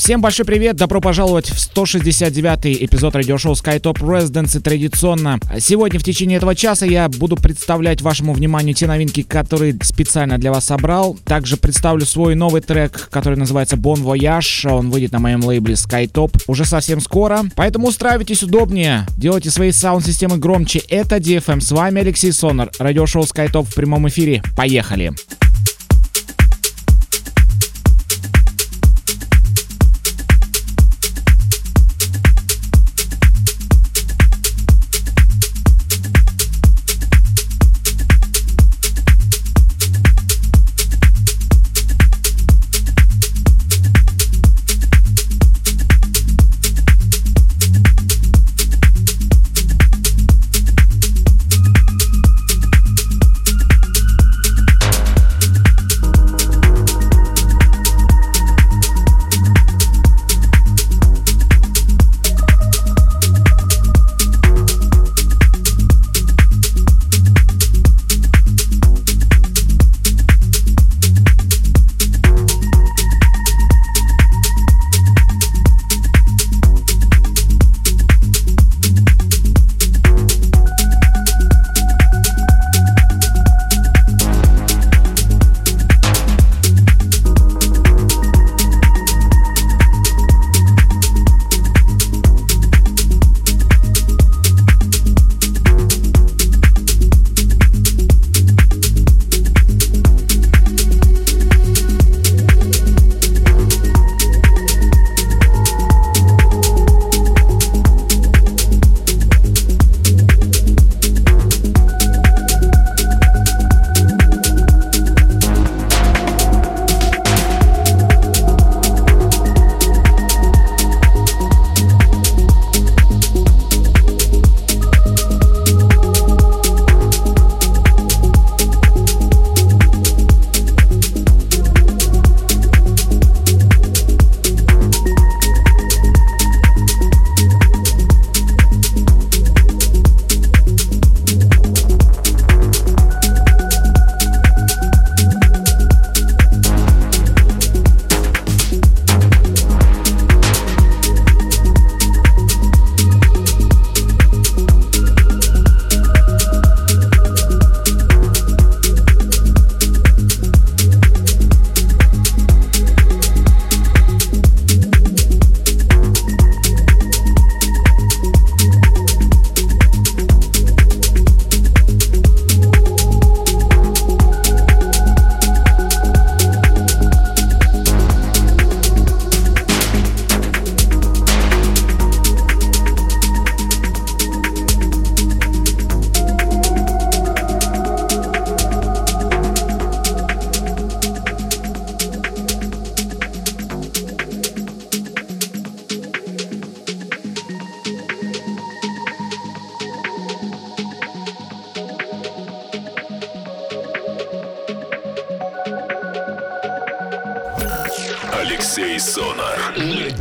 Всем большой привет, добро пожаловать в 169-й эпизод радиошоу SkyTop Residence. И традиционно сегодня в течение этого часа я буду представлять вашему вниманию те новинки, которые специально для вас собрал. Также представлю свой новый трек, который называется Bon Voyage. Он выйдет на моем лейбле SkyTop уже совсем скоро. Поэтому устраивайтесь удобнее, делайте свои саунд-системы громче. Это DFM, с вами Алексей Сонар, радиошоу SkyTop в прямом эфире. Поехали! Алексей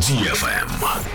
DFM.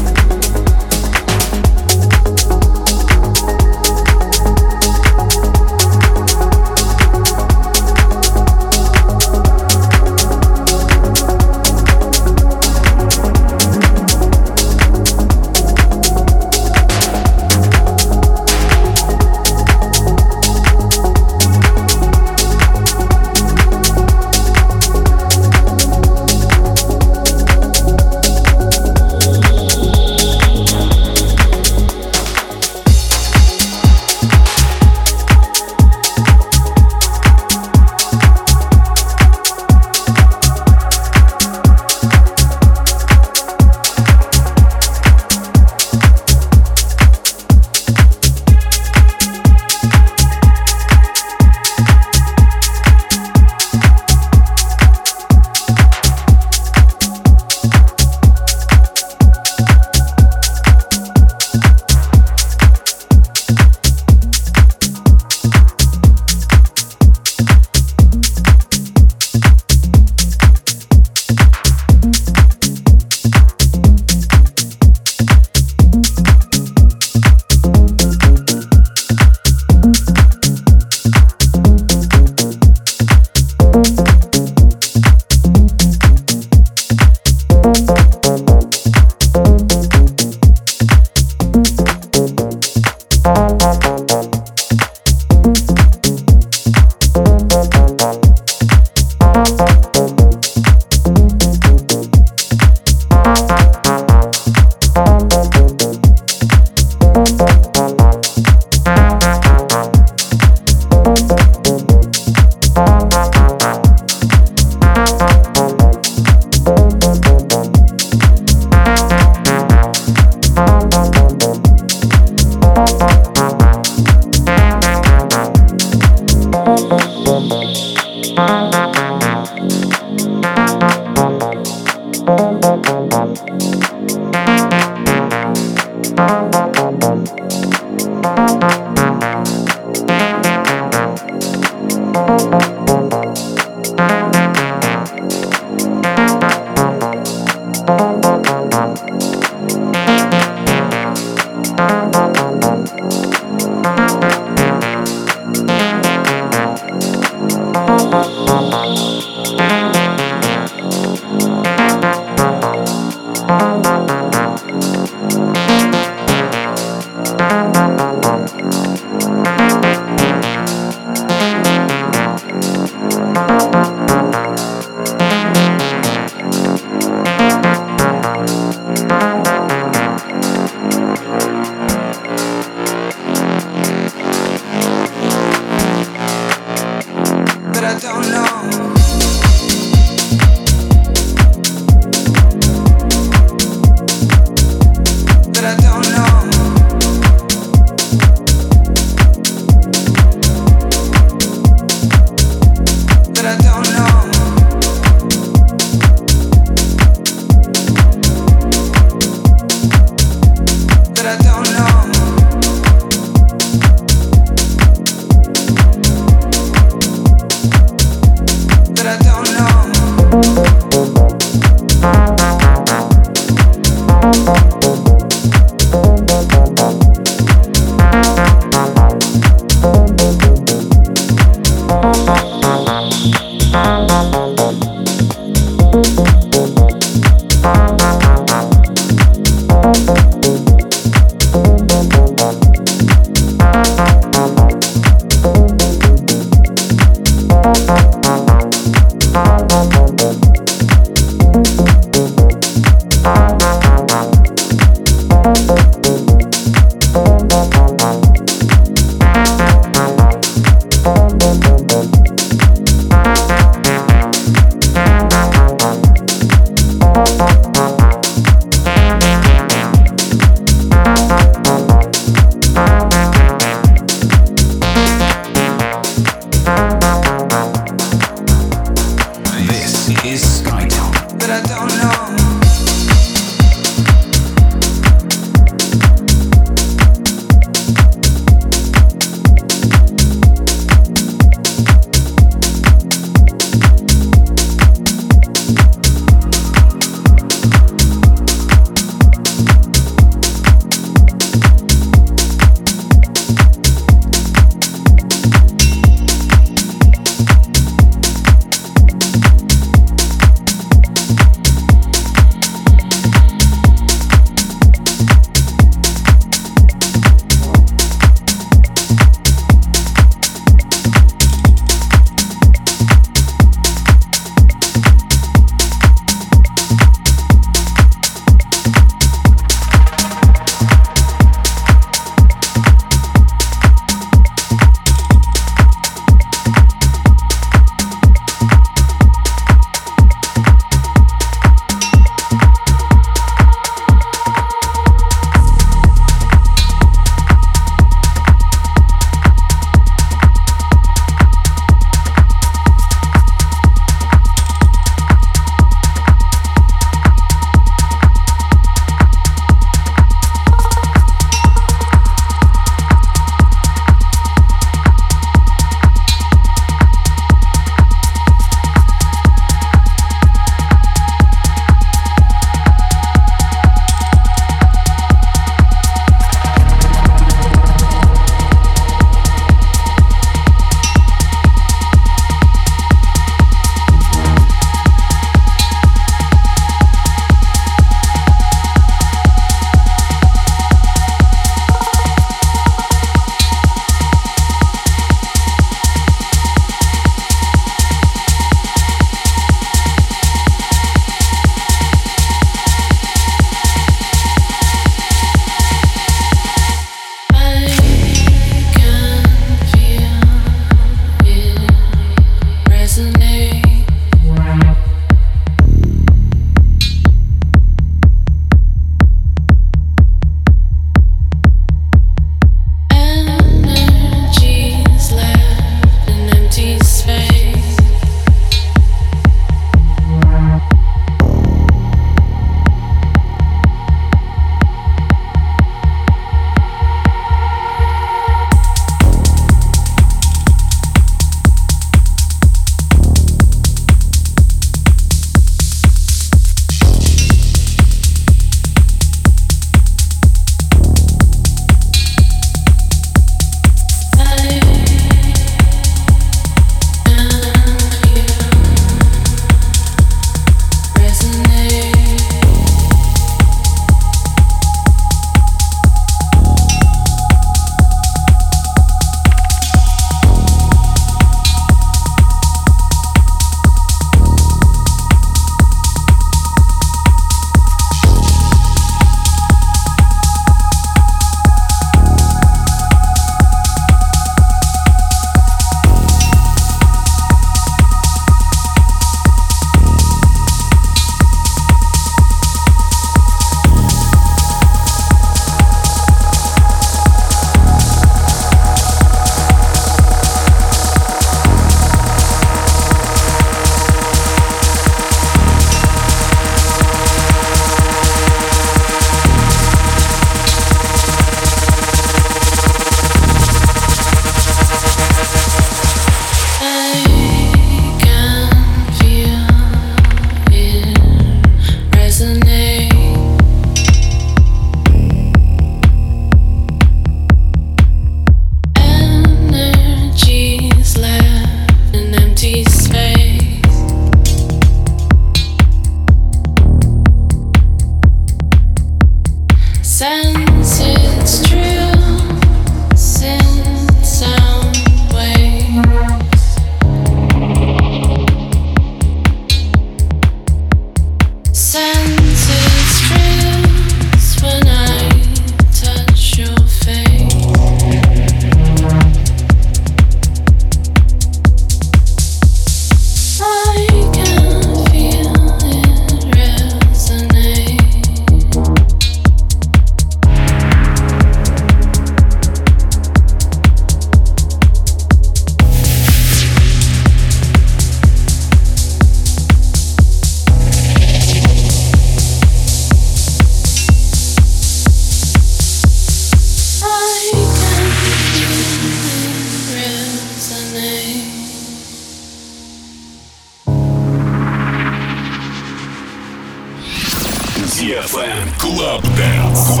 Dance. Club Dance.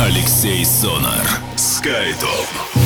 Алексей Сонар. Skytop.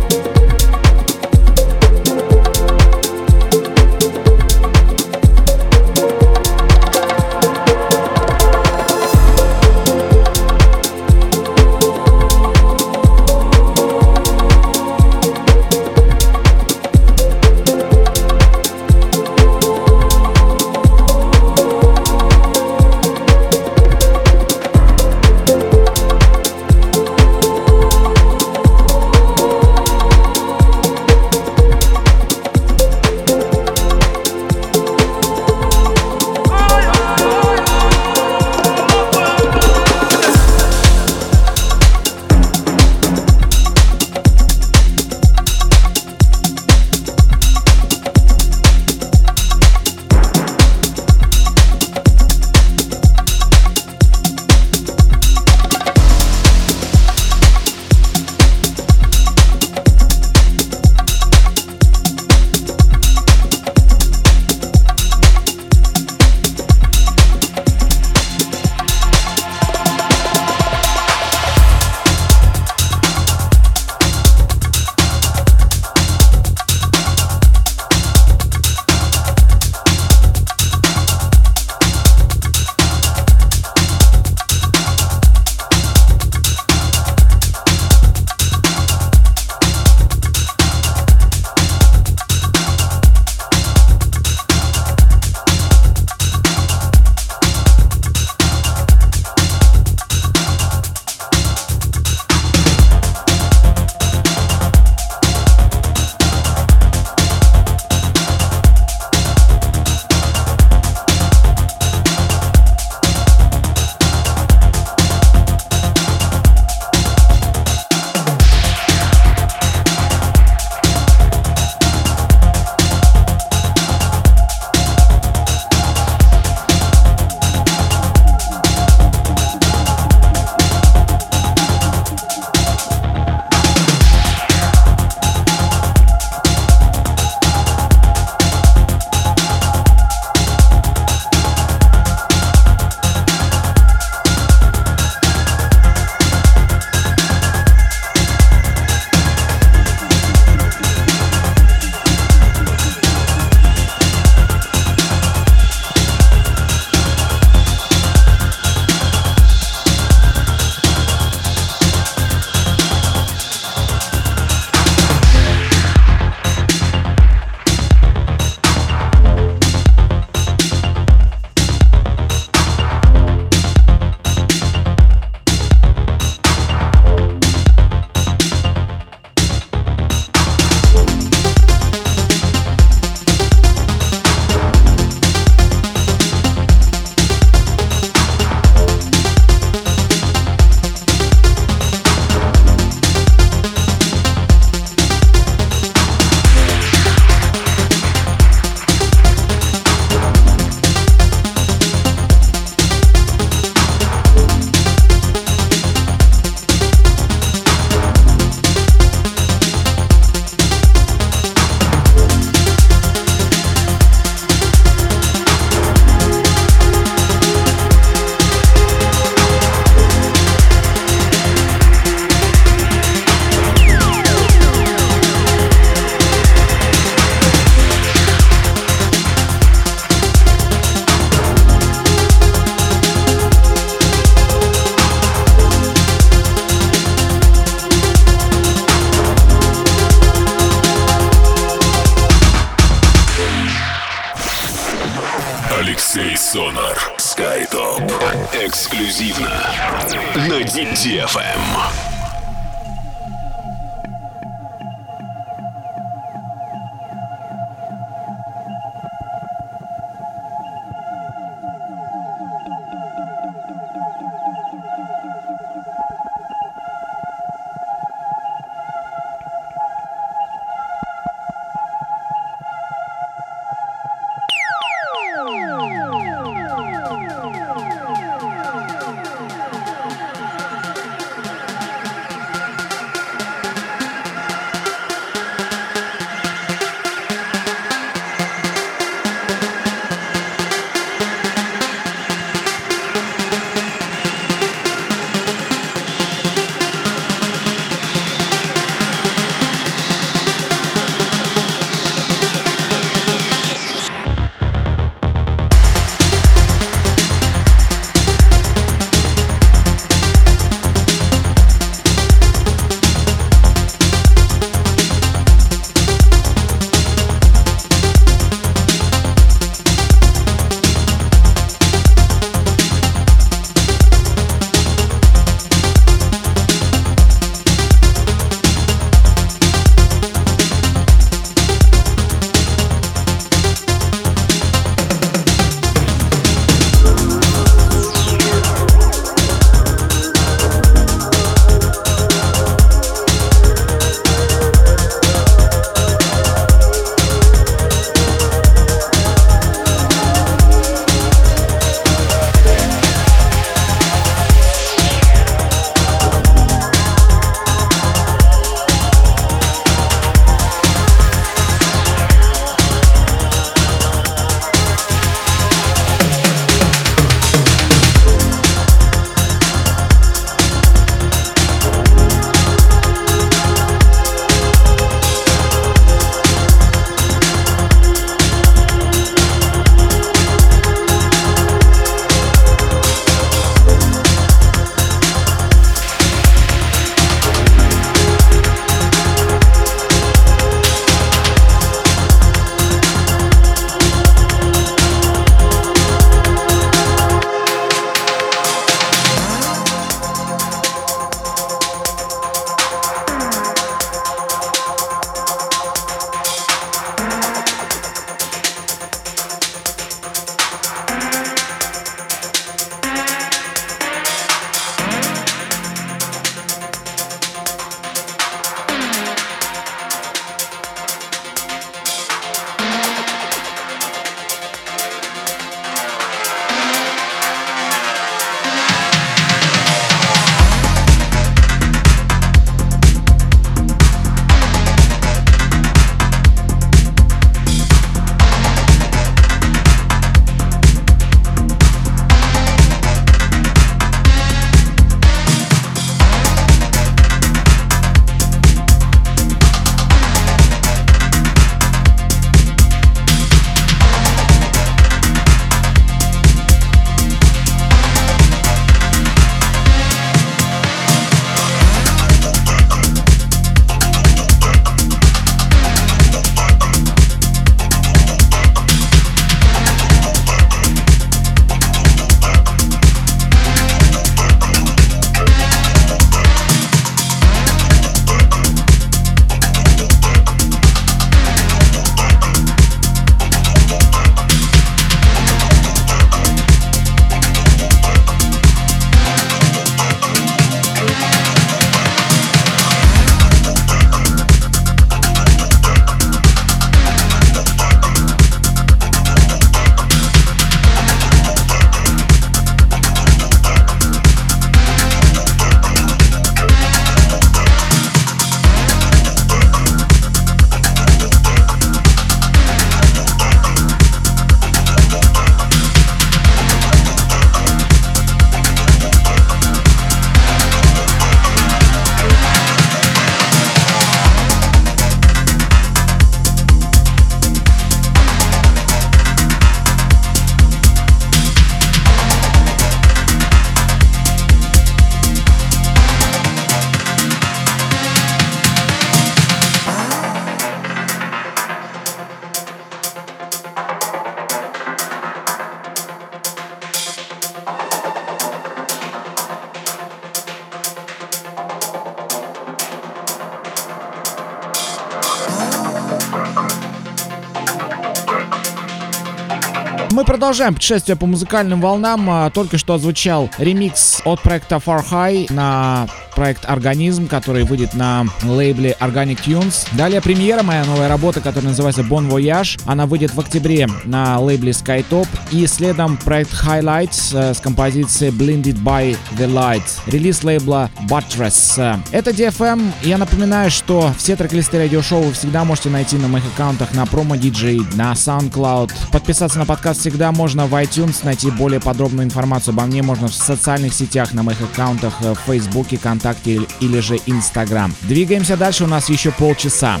Продолжаем путешествие по музыкальным волнам. А, только что озвучал ремикс от проекта Far High на проект «Организм», который выйдет на лейбле Organic Tunes. Далее премьера, моя новая работа, которая называется Bon Voyage. Она выйдет в октябре на лейбле Skytop. И следом проект Highlights э, с композицией Blinded by the Light. Релиз лейбла Buttress. Это DFM. Я напоминаю, что все трек-листы радиошоу вы всегда можете найти на моих аккаунтах на Promo DJ, на SoundCloud. Подписаться на подкаст всегда можно в iTunes. Найти более подробную информацию обо мне можно в социальных сетях, на моих аккаунтах в Facebook, ВКонтакте ВКонтакте или же Инстаграм. Двигаемся дальше, у нас еще полчаса.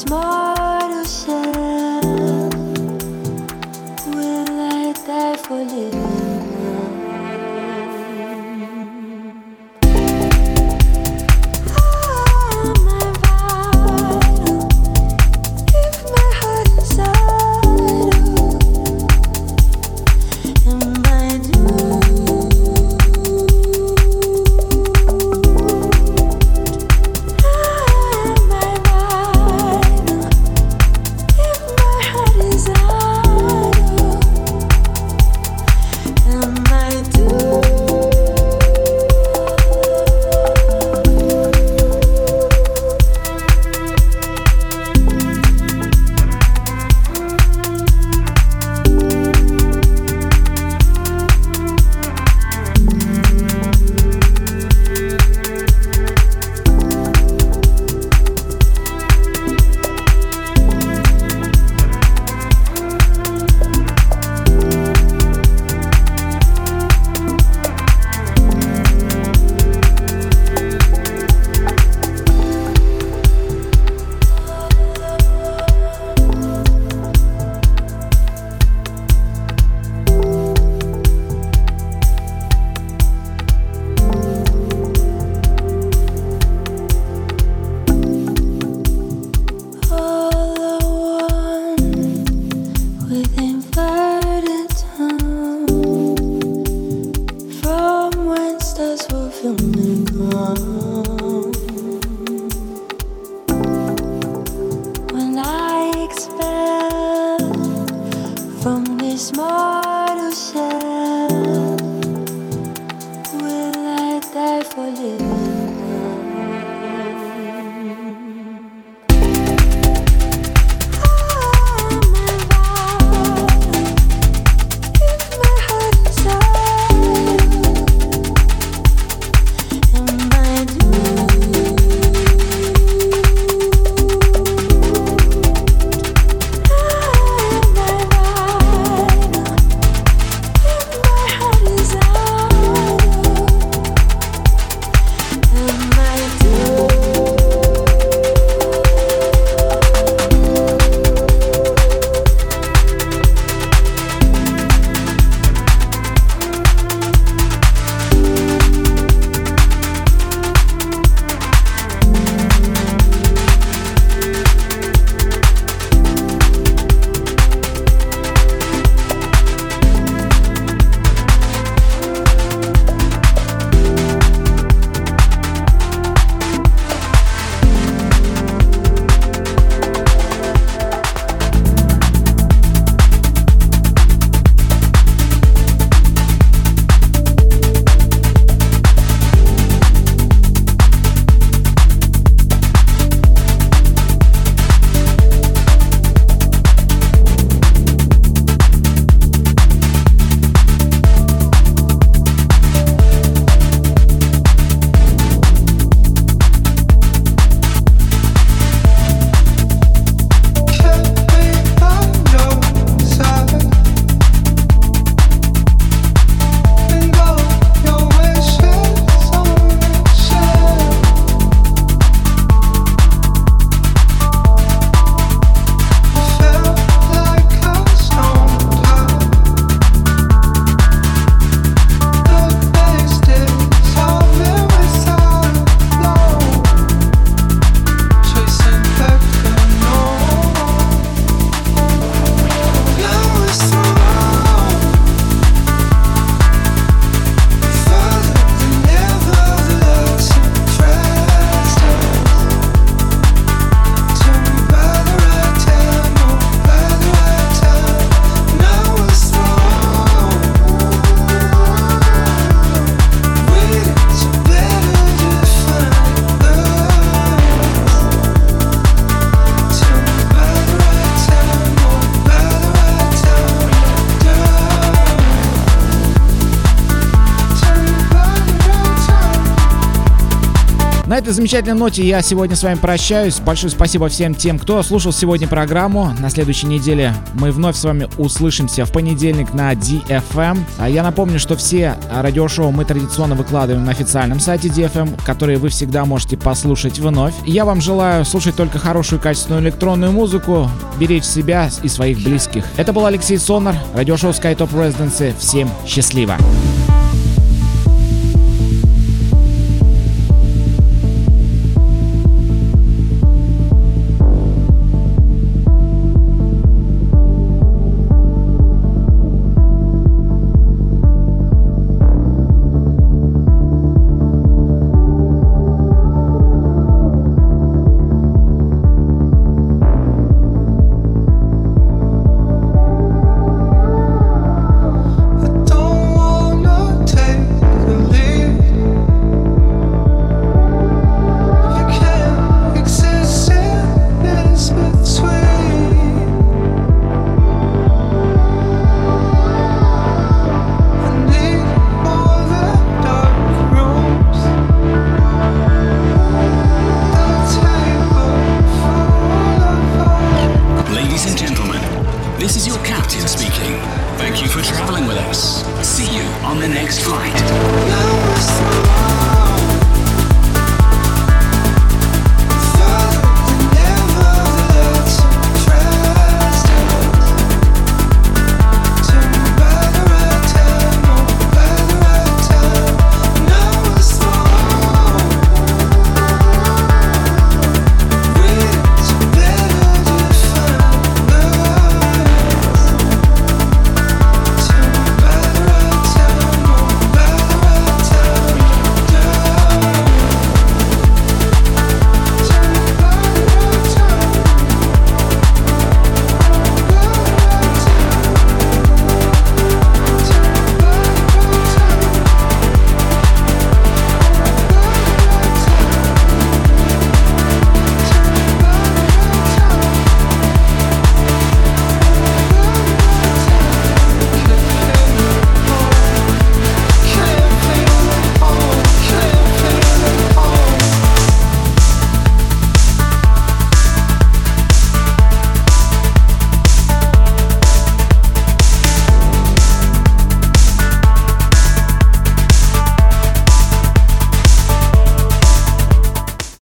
small smart who said этой замечательной ноте я сегодня с вами прощаюсь. Большое спасибо всем тем, кто слушал сегодня программу. На следующей неделе мы вновь с вами услышимся в понедельник на DFM. А я напомню, что все радиошоу мы традиционно выкладываем на официальном сайте DFM, которые вы всегда можете послушать вновь. Я вам желаю слушать только хорошую качественную электронную музыку, беречь себя и своих близких. Это был Алексей Сонар, радиошоу SkyTop Residency. Всем счастливо! speaking.